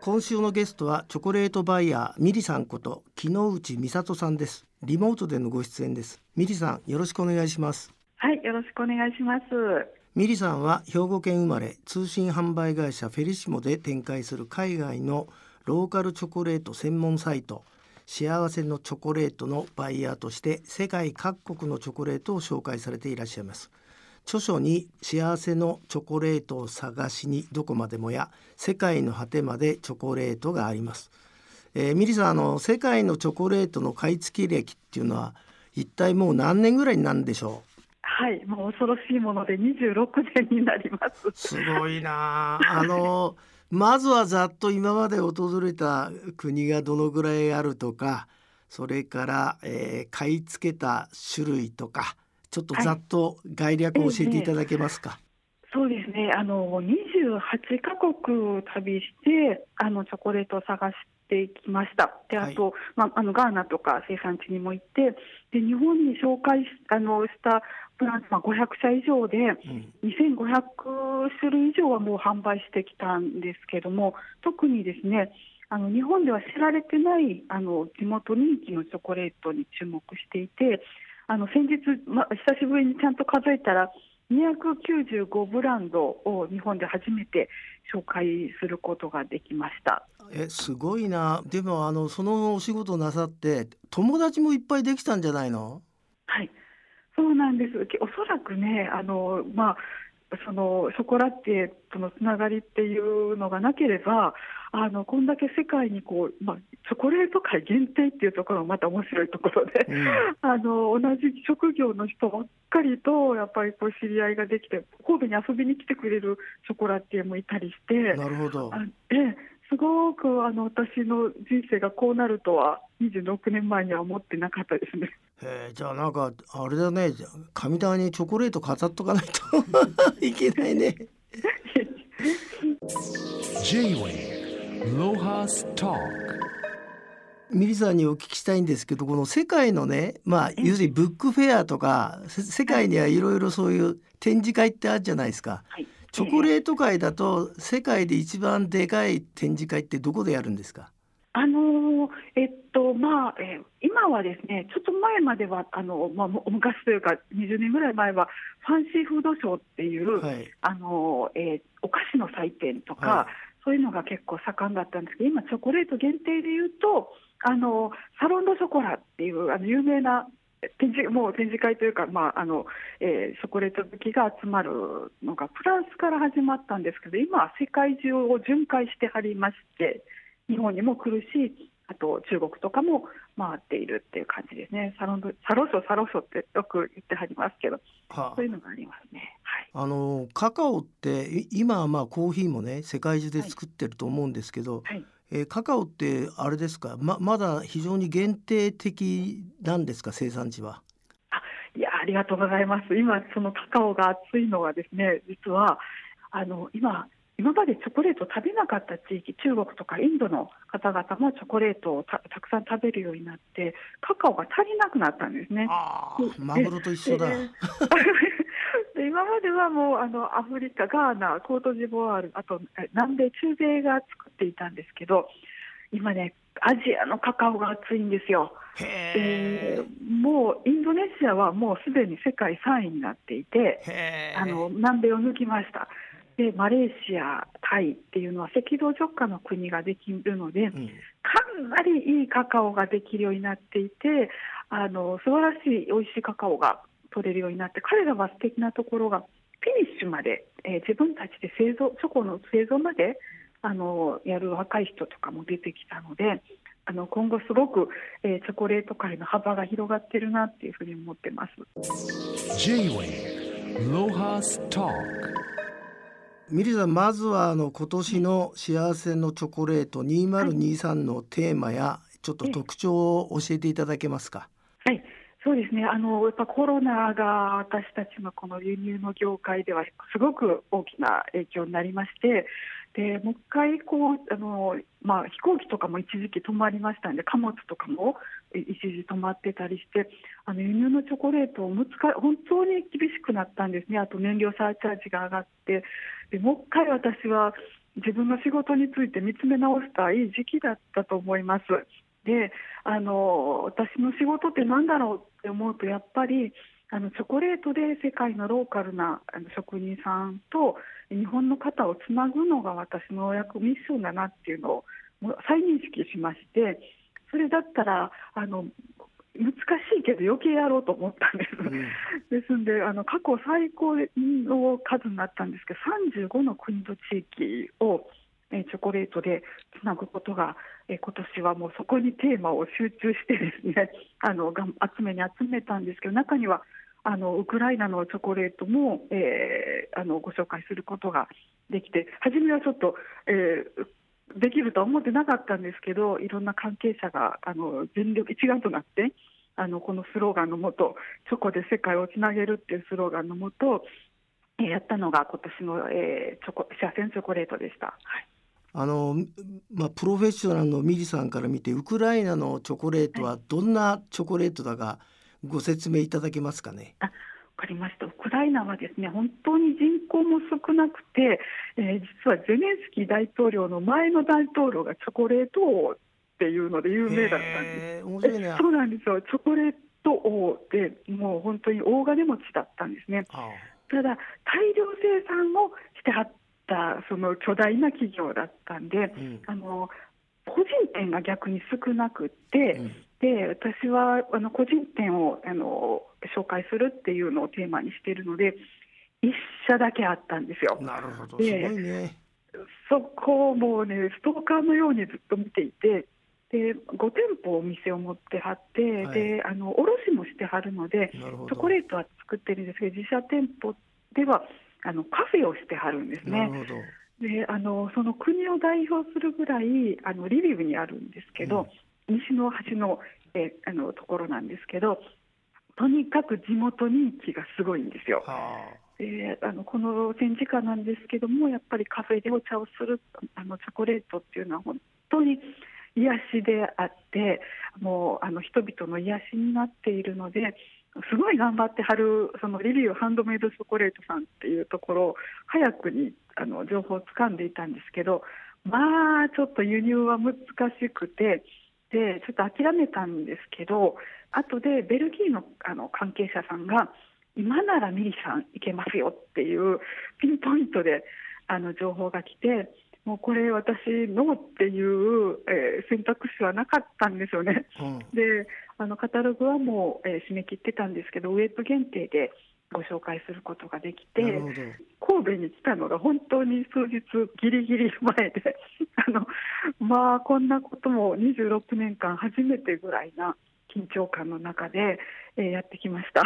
今週のゲストはチョコレートバイヤーミリさんこと木之内美里さんです。リモートでのご出演です。ミリさんよろしくお願いします。はい、よろしくお願いします。ミリさんは兵庫県生まれ通信販売会社フェリシモで展開する海外のローカルチョコレート専門サイト幸せのチョコレートのバイヤーとして世界各国のチョコレートを紹介されていらっしゃいます著書に幸せのチョコレートを探しにどこまでもや世界の果てまでチョコレートがあります、えーミリさんあの世界のチョコレートの買い付け歴っていうのは一体もう何年ぐらいになるんでしょう？はい、もう恐ろしいもので26年になります。すごいなあ。あのまずはざっと今まで訪れた国がどのぐらいあるとかそれから、えー買い付けた種類とかちょっとざっと概略を教えていただけますか？そうですね、あの28カ国旅してあのチョコレートを探してきました。で、あと、まああのガーナとか生産地にも行って、で日本に紹介しあのしたプランツまあ500社以上で。うん2500種類以上はもう販売してきたんですけども、特にですね、あの日本では知られてないあの地元人気のチョコレートに注目していて、あの先日、ま、久しぶりにちゃんと数えたら、295ブランドを日本で初めて紹介することができました。えすごいなでもあのそのお仕事なさって友達もいっぱいできたんじゃないの？はい、そうなんです。おそらくね、あのまあそのショコラティエとのつながりっていうのがなければ、あのこんだけ世界にこうまあチョコレート界限定っていうところがまた面白いところで、うんあの同じ職業の人ばっかりとやっぱりこう知り合いができて、神戸に遊びに来てくれるショコラティエもいたりして。なるほどすごくあの私の人生がこうなるとは26年前には思ってなかったですね。へえじゃあなんかあれだね神棚にチョコレート飾っとかないと いけないね。J-Way ミリさんにお聞きしたいんですけどこの世界のねまあ要するにブックフェアとかせ世界にはいろいろそういう展示会ってあるじゃないですか。はい、チョコレート界だと世界で一番でかい展示会ってどこでやるんですか？あのーえっとまあ、えー今はですね、ちょっと前まではあのまあも昔というか20年ぐらい前はファンシーフードショーっていう、はい。あのーえーお菓子の祭典とか、はいそういうのが結構盛んだったんですけど、今チョコレート限定でいうとあのサロンドショコラっていうあの有名な展示もう展示会というか、まああのえーチョコレート好きが集まるのがフランスから始まったんですけど今は世界中を巡回してはりまして日本にも来るしあと中国とかも回っているっていう感じですねサロンドサロショサロショってよく言ってはりますけどはそういうのがありますね。はいあのカカオってい今はまあコーヒーもね世界中で作ってると思うんですけど、はいえーカカオってあれですか？ままだ非常に限定的なんですか？生産地は。いやありがとうございます。今そのカカオが熱いのはですね、実はあの今今までチョコレートを食べなかった地域、中国とかインドの方々もチョコレートをたたくさん食べるようになって、カカオが足りなくなったんですね。あーマグロと一緒だ。でで 今まではもうあのアフリカ、ガーナ、コートジボワール、あとえ南米、中米が作っていたんですけど、今ね、アジアのカカオが熱いんですよ。へえーもうインドネシアはもうすでに世界3位になっていて、あの南米を抜きました。でマレーシア、タイっていうのは赤道直下の国ができるので、うんかなりいいカカオができるようになっていて、あの素晴らしい美味しいカカオが取れるようになって、彼らは素敵なところが、フィニッシュまで、えー自分たちで製造、チョコの製造まであのやる若い人とかも出てきたので、あの今後すごく、えーチョコレート界の幅が広がってるなっていうふうに思ってます。ミリさんまずはあの今年の幸せのチョコレート2023のテーマやちょっと特徴を教えていただけますか？はい、そうですね。あのやっぱコロナが私たちのこの輸入の業界ではすごく大きな影響になりまして、でもう一回こうあのまあ飛行機とかも一時期止まりましたんで貨物とかも一時止まってたりしてあの輸入のチョコレートを難本当に厳しくなったんですねあと燃料サーチャージが上がってでもう一回私は自分の仕事について見つめ直したいい時期だったと思います。であの私の仕事って何だろうって思うとやっぱりあのチョコレートで世界のローカルな職人さんと日本の方をつなぐのが私の役ミッションだなっていうのを再認識しましてそれだったらあの難しいけど余計やろうと思ったんです。うんですんであの過去最高の数になったんですけど35の国と地域をえーチョコレートでつなぐことが、えー今年はもうそこにテーマを集中してですね あの集めに集めたんですけど中にはあのウクライナのチョコレートも、えーあのご紹介することができて初めはちょっと、えーできるとは思ってなかったんですけどいろんな関係者があの全力一丸となってあのこのスローガンのもとチョコで世界をつなげるっていうスローガンのもとえーやったのが今年の、えーチョコ幸せのチョコレートでした。はいあのまあプロフェッショナルのミリさんから見てウクライナのチョコレートはどんなチョコレートだかご説明いただけますかね？わかりました。ウクライナはですね、本当に人口も少なくて、えー実はゼレンスキー大統領の前の大統領がチョコレート王っていうので有名だったんです。面白いね。えそうなんですよ。チョコレート王で、もう本当に大金持ちだったんですね。あただ、大量生産をしてはった、その巨大な企業だったんで、うんあの個人店が逆に少なくって、うんで私はあの個人店をあの紹介するっていうのをテーマにしているので一社だけあったんですよ。なるほど。すでごいね。そこをもうねストーカーのようにずっと見ていてで5店舗お店を持ってはって、はいであの卸もしてはるので。チョコレートは作ってるんですけど自社店舗ではあのカフェをしてはるんですね。なるほど。であのその国を代表するぐらいあのリビウにあるんですけど、西の端の,、えーあのところなんですけどとにかく地元人気がすごいんですよ。はであのこの戦時下なんですけどもやっぱりカフェでお茶をするあのチョコレートっていうのは本当に癒しであってもうあの人々の癒しになっているのですごい頑張ってはるそのリビウハンドメイドチョコレートさんっていうところを早くにあの情報をつかんでいたんですけどまあちょっと輸入は難しくてでちょっと諦めたんですけど後でベルギーのあの関係者さんが今ならミリさん行けますよっていうピンポイントであの情報が来てもうこれ私ノーっていう、えー選択肢はなかったんですよね。あ。うん。であのカタログはもう、えー締め切ってたんですけどウェブ限定でご紹介することができてなるほど。神戸に来たのが本当に数日ギリギリ前で あのまあこんなことも26年間初めてぐらいな緊張感の中で、えーやってきました。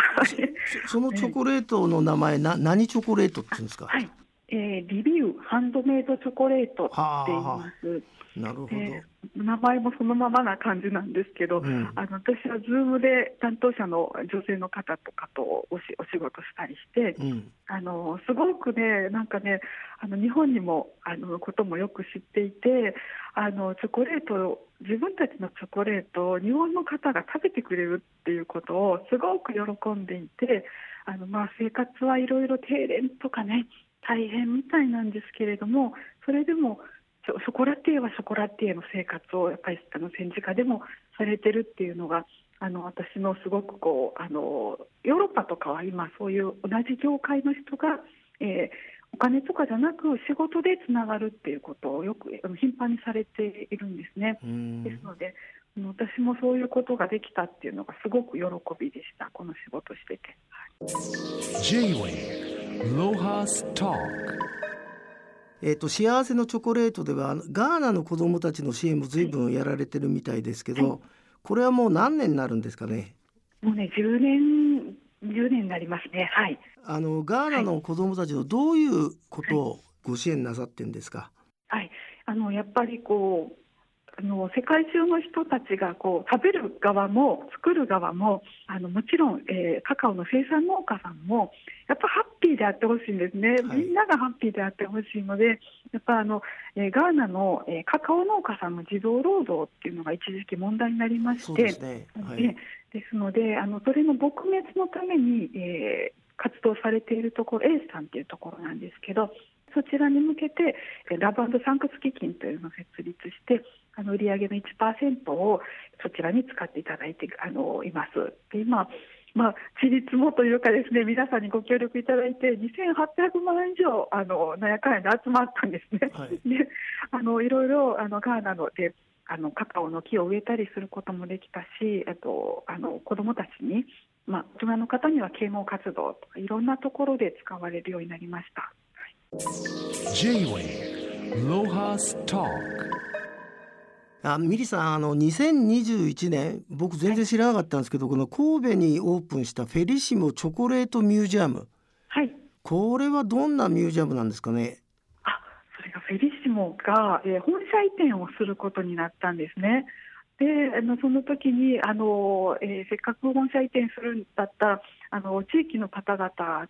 そその チョコレートの名前な何チョコレートって言うんですか？はい、えーリビューハンドメイドチョコレートって言います。なるほど。で名前もそのままな感じなんですけど、うんあの私は Zoom で担当者の女性の方とかとおしお仕事したりして、うん。あのすごくね、なんかね、あの日本にもあのこともよく知っていて、あのチョコレートを、自分たちのチョコレートを日本の方が食べてくれるっていうことをすごく喜んでいて、あのまあ生活はいろいろ停電とかね、大変みたいなんですけれども、それでもショコラティエはショコラティエの生活をやっぱりあの戦時下でもされてるっていうのがあの私のすごくこうあのヨーロッパとかは今そういう同じ業界の人が、えーお金とかじゃなく仕事でつながるっていうことをよく頻繁にされているんですね。うんですのであの私もそういうことができたっていうのがすごく喜びでしたこの仕事してて。Lohas Talk えっ、と幸せのチョコレートではガーナの子どもたちの支援も随分やられてるみたいですけど、はいこれはもう何年になるんですかね？もうね10年10年になりますね。はい。あのガーナの子どもたちのどういうことをご支援なさってんですか？はい、あのやっぱりこうあの世界中の人たちがこう食べる側も作る側もあのもちろん、えー、カカオの生産農家さんもやっぱハッピーであってほしいんですね、はい、みんながハッピーであってほしいのでやっぱあの、えー、ガーナの、えー、カカオ農家さんの児童労働っていうのが一時期問題になりましてです、ね。はい、ですのであのそれの撲滅のために、えー、活動されているところ A さんっていうところなんですけどそちらに向けてラブサンクス基金というのを設立してあの売上の1%をそちらに使っていただいてあのいます。で今まあ、地立もというかですね皆さんにご協力いただいて2800万円以上あの納屋会で集まったんですね。はい、であのいろいろあのガーナのであのカカオの木を植えたりすることもできたしあとあの子どもたちに、まあ、大人の方には啓蒙活動とかいろんなところで使われるようになりました。あミリさんあの2021年僕全然知らなかったんですけど、はい、この神戸にオープンしたフェリシモチョコレートミュージアム、はい、これはどんなミュージアムなんですかね？あそれがフェリシモが、えー、本社移転をすることになったんですね。であのその時にあの、えー、せっかく本社移転するんだったあの地域の方々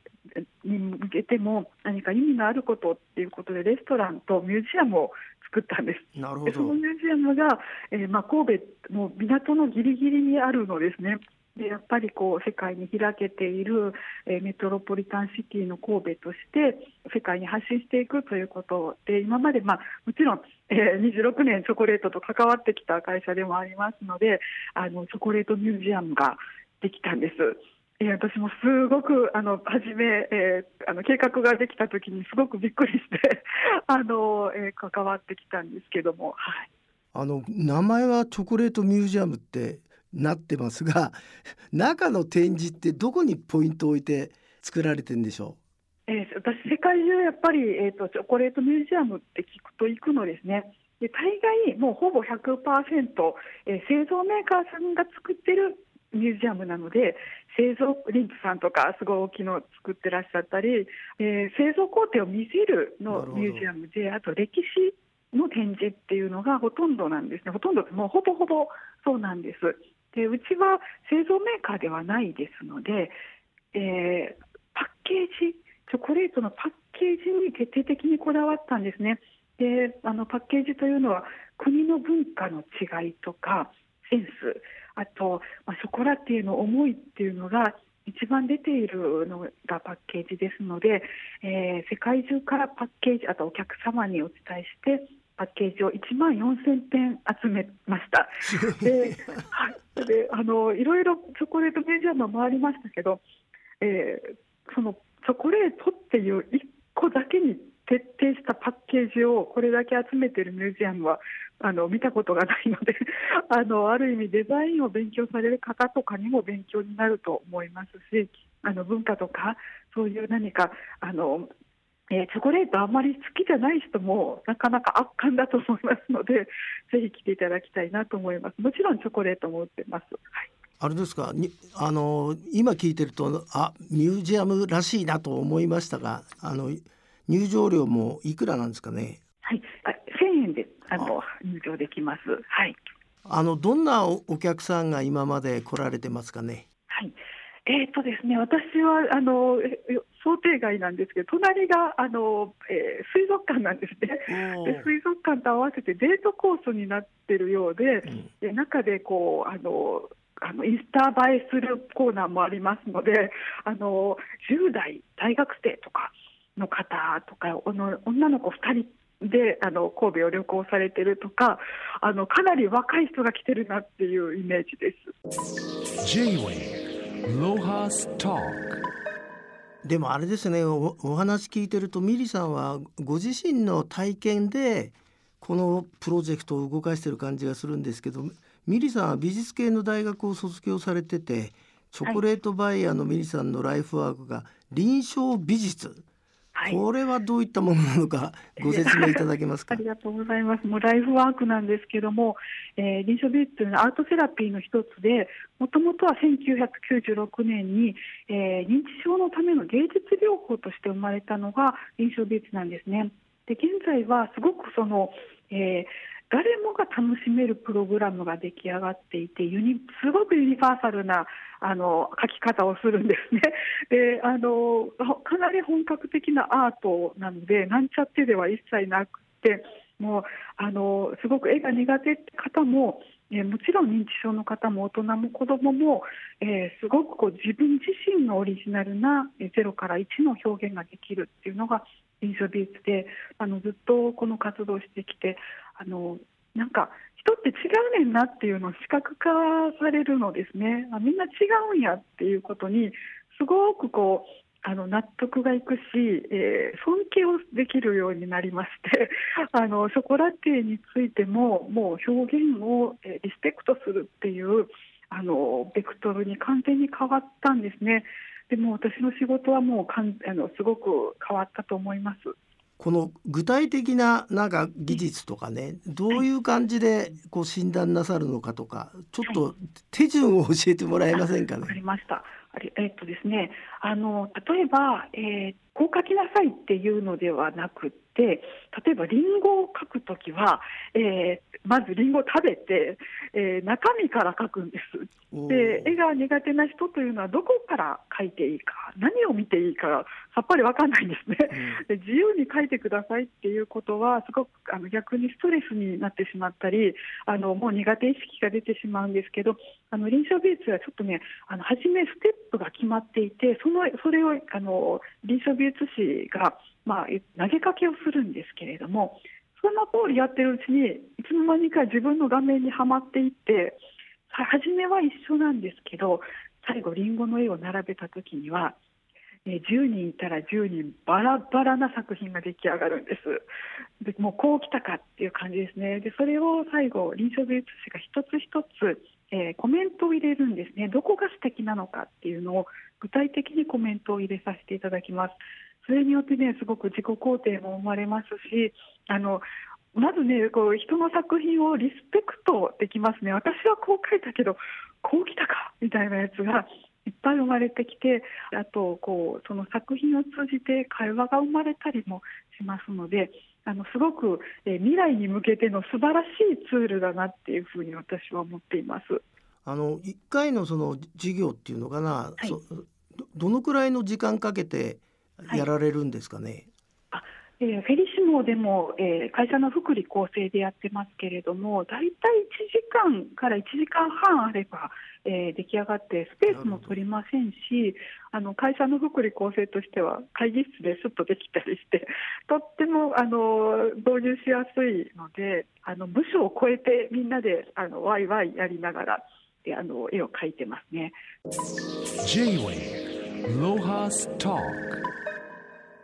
に向けても何か意味のあることっていうことでレストランとミュージアムを作ったんですなるほどそのミュージアムが、えーまあ、神戸の港のぎりぎりにあるのですね。でやっぱりこう世界に開けている、えー、メトロポリタンシティの神戸として世界に発信していくということで今まで、まあ、もちろん、えー、26年チョコレートと関わってきた会社でもありますのであのチョコレートミュージアムができたんです。えー、私もすごくあの初め、えー、あの計画ができた時にすごくびっくりして あの、えー、関わってきたんですけども、はい、あの名前はチョコレートミュージアムってなってますが 中の展示ってどこにポイントを置いて作られてるんでしょう、えー、私世界中やっぱり、えーと、チョコレートミュージアムって聞くと行くのですね。で大概もうほぼ100%、えー、製造メーカーさんが作ってるミュージアムなので製造リンプさんとかすごい大きいのを作ってらっしゃったり、えー、製造工程を見せるのミュージアムであと歴史の展示っていうのがほとんどなんですね。ほとんどもうほぼほぼそうなんです。でうちは製造メーカーではないですので、えー、パッケージチョコレートのパッケージに徹底的にこだわったんですね。であのパッケージというのは国の文化の違いとかセンスあと、まあ、ショコラティエの思いっていうのが一番出ているのがパッケージですので、えー、世界中からパッケージあとお客様にお伝えしてパッケージを1万4000点集めました。で、はい、であのいろいろチョコレートミュージアムも回りましたけど、えー、そのチョコレートっていう1個だけに徹底したパッケージをこれだけ集めているミュージアムはあの見たことがないので あのある意味デザインを勉強される方とかにも勉強になると思いますしあの文化とかそういう何かあのえー、チョコレートあんまり好きじゃない人もなかなか圧巻だと思いますので ぜひ来ていただきたいなと思います。もちろんチョコレートも売ってます、はい、あれですか？にあの今聞いてるとあミュージアムらしいなと思いましたがあの入場料もいくらなんですかね？はい。あ1000円であの入場できます。はい。あのどんなお客さんが今まで来られてますかね？はい。えーとですね、私はあの想定外なんですけど隣があの、えー、水族館なんですね。で水族館と合わせてデートコースになってるようでうん、で中でこうあのあのインスタ映えするコーナーもありますのであの10代大学生とかの方とか女の子2人であの神戸を旅行されてるとかあのかなり若い人が来てるなっていうイメージです。でもあれですねおお話聞いてるとミリさんはご自身の体験でこのプロジェクトを動かしてる感じがするんですけどミリさんは美術系の大学を卒業されててチョコレートバイヤーのミリさんのライフワークが臨床美術はい、これはどういったものなのか ご説明いただけますか？ありがとうございます。もうライフワークなんですけども、えー、臨床美術というのはアートセラピーの一つでもともとは1996年に、えー、認知症のための芸術療法として生まれたのが臨床美術なんですね。で現在はすごくその、えー誰もが楽しめるプログラムが出来上がっていてユニすごくユニバーサルなあの書き方をするんですね。であのかなり本格的なアートなのでなんちゃってでは一切なくてもうあのすごく絵が苦手って方もえもちろん認知症の方も大人も子どもも、えー、すごくこう自分自身のオリジナルな0から1の表現ができるっていうのが臨床美術であのずっとこの活動してきてあのなんか人って違うねんなっていうのを視覚化されるのですねあみんな違うんやっていうことにすごくこうあの納得がいくし、えー、尊敬をできるようになりまして あのショコラティエについてももう表現を、え、リスペクトするっていうあのベクトルに完全に変わったんですね。でも私の仕事はもうかんあのすごく変わったと思います。この具体的ななんか技術とかねどういう感じでこう診断なさるのかとかちょっと手順を教えてもらえませんかね？わ、かりました。えっとですね、あの例えば、えー、こう書きなさいっていうのではなくて例えばりんごを書くときは、えー、まずりんごを食べて、えー、中身から書くんです。で絵が苦手な人というのはどこから書いていいか何を見ていいかさっぱり分かんないんですね、うん、で自由に書いてくださいっていうことはすごくあの逆にストレスになってしまったりあのもう苦手意識が出てしまうんですけどあの臨床美術はちょっとねあの初めステップが決まっていてそのそれをあの臨床美術師が、まあ、投げかけをするんですけれどもその通りやってるうちにいつの間にか自分の画面にはまっていって初めは一緒なんですけど最後りんごの絵を並べた時には、10人いたら10人バラバラな作品が出来上がるんです。でもうこう来たかっていう感じですね。でそれを最後臨床美術師が一つ一つ、えー、コメントを入れるんですね。どこが素敵なのかっていうのを具体的にコメントを入れさせていただきます。それによってねすごく自己肯定も生まれますしあのまずねこう人の作品をリスペクトできますね。私はこう書いたけどこう来たかみたいなやつがいっぱい生まれてきてあとこうその作品を通じて会話が生まれたりもしますのであのすごく、え未来に向けての素晴らしいツールだなっていうふうに私は思っています。あの1回のその授業っていうのかな、はい、どのくらいの時間かけてやられるんですかね？はい、あえー、フェリシモでも、えー、会社の福利厚生でやってますけれども大体1時間から1時間半あれば、えー、出来上がってスペースも取りませんしあの会社の福利厚生としては会議室ですっとできたりして とってもあの導入しやすいのであの部署を超えてみんなであのワイワイやりながらあの絵を描いてますね。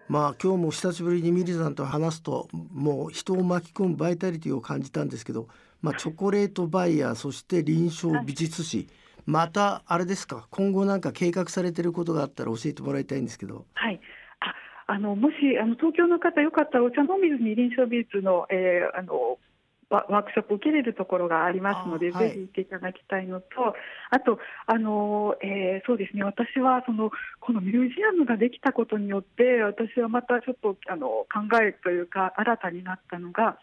まあ今日も久しぶりにミリさんと話すともう人を巻き込むバイタリティを感じたんですけど、まあ、チョコレートバイヤーそして臨床美術師またあれですか？今後なんか計画されてることがあったら教えてもらいたいんですけど。はい。ああのもしあの東京の方よかったらお茶飲みずに臨床美術の,、えー、あのワークショップ受けれるところがありますので、はい、ぜひ行っていただきたいのと、あと、あのえー、そうですね、私はそのこのミュージアムができたことによって、私はまたちょっとあの考えというか、新たになったのが、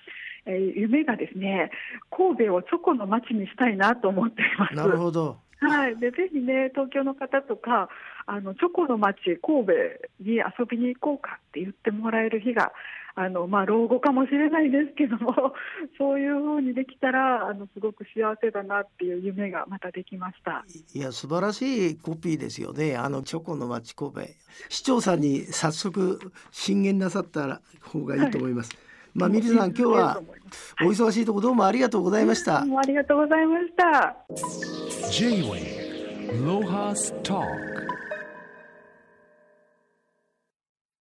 えー、夢がですね、神戸をチョコの街にしたいなと思っています。なるほどはい、でぜひね、東京の方とか、あのチョコの街、神戸に遊びに行こうかって言ってもらえる日が、あのまあ、老後かもしれないですけども、そういうふうにできたら、あのすごく幸せだなっていう夢がまたできましたいや、素晴らしいコピーですよね、あのチョコの街、神戸。市長さんに早速、進言なさった方がいいと思います。はいまあ、ミリさん、今日はお忙しいところどうもありがとうございました。ありがとうございました。J-Way ロハスター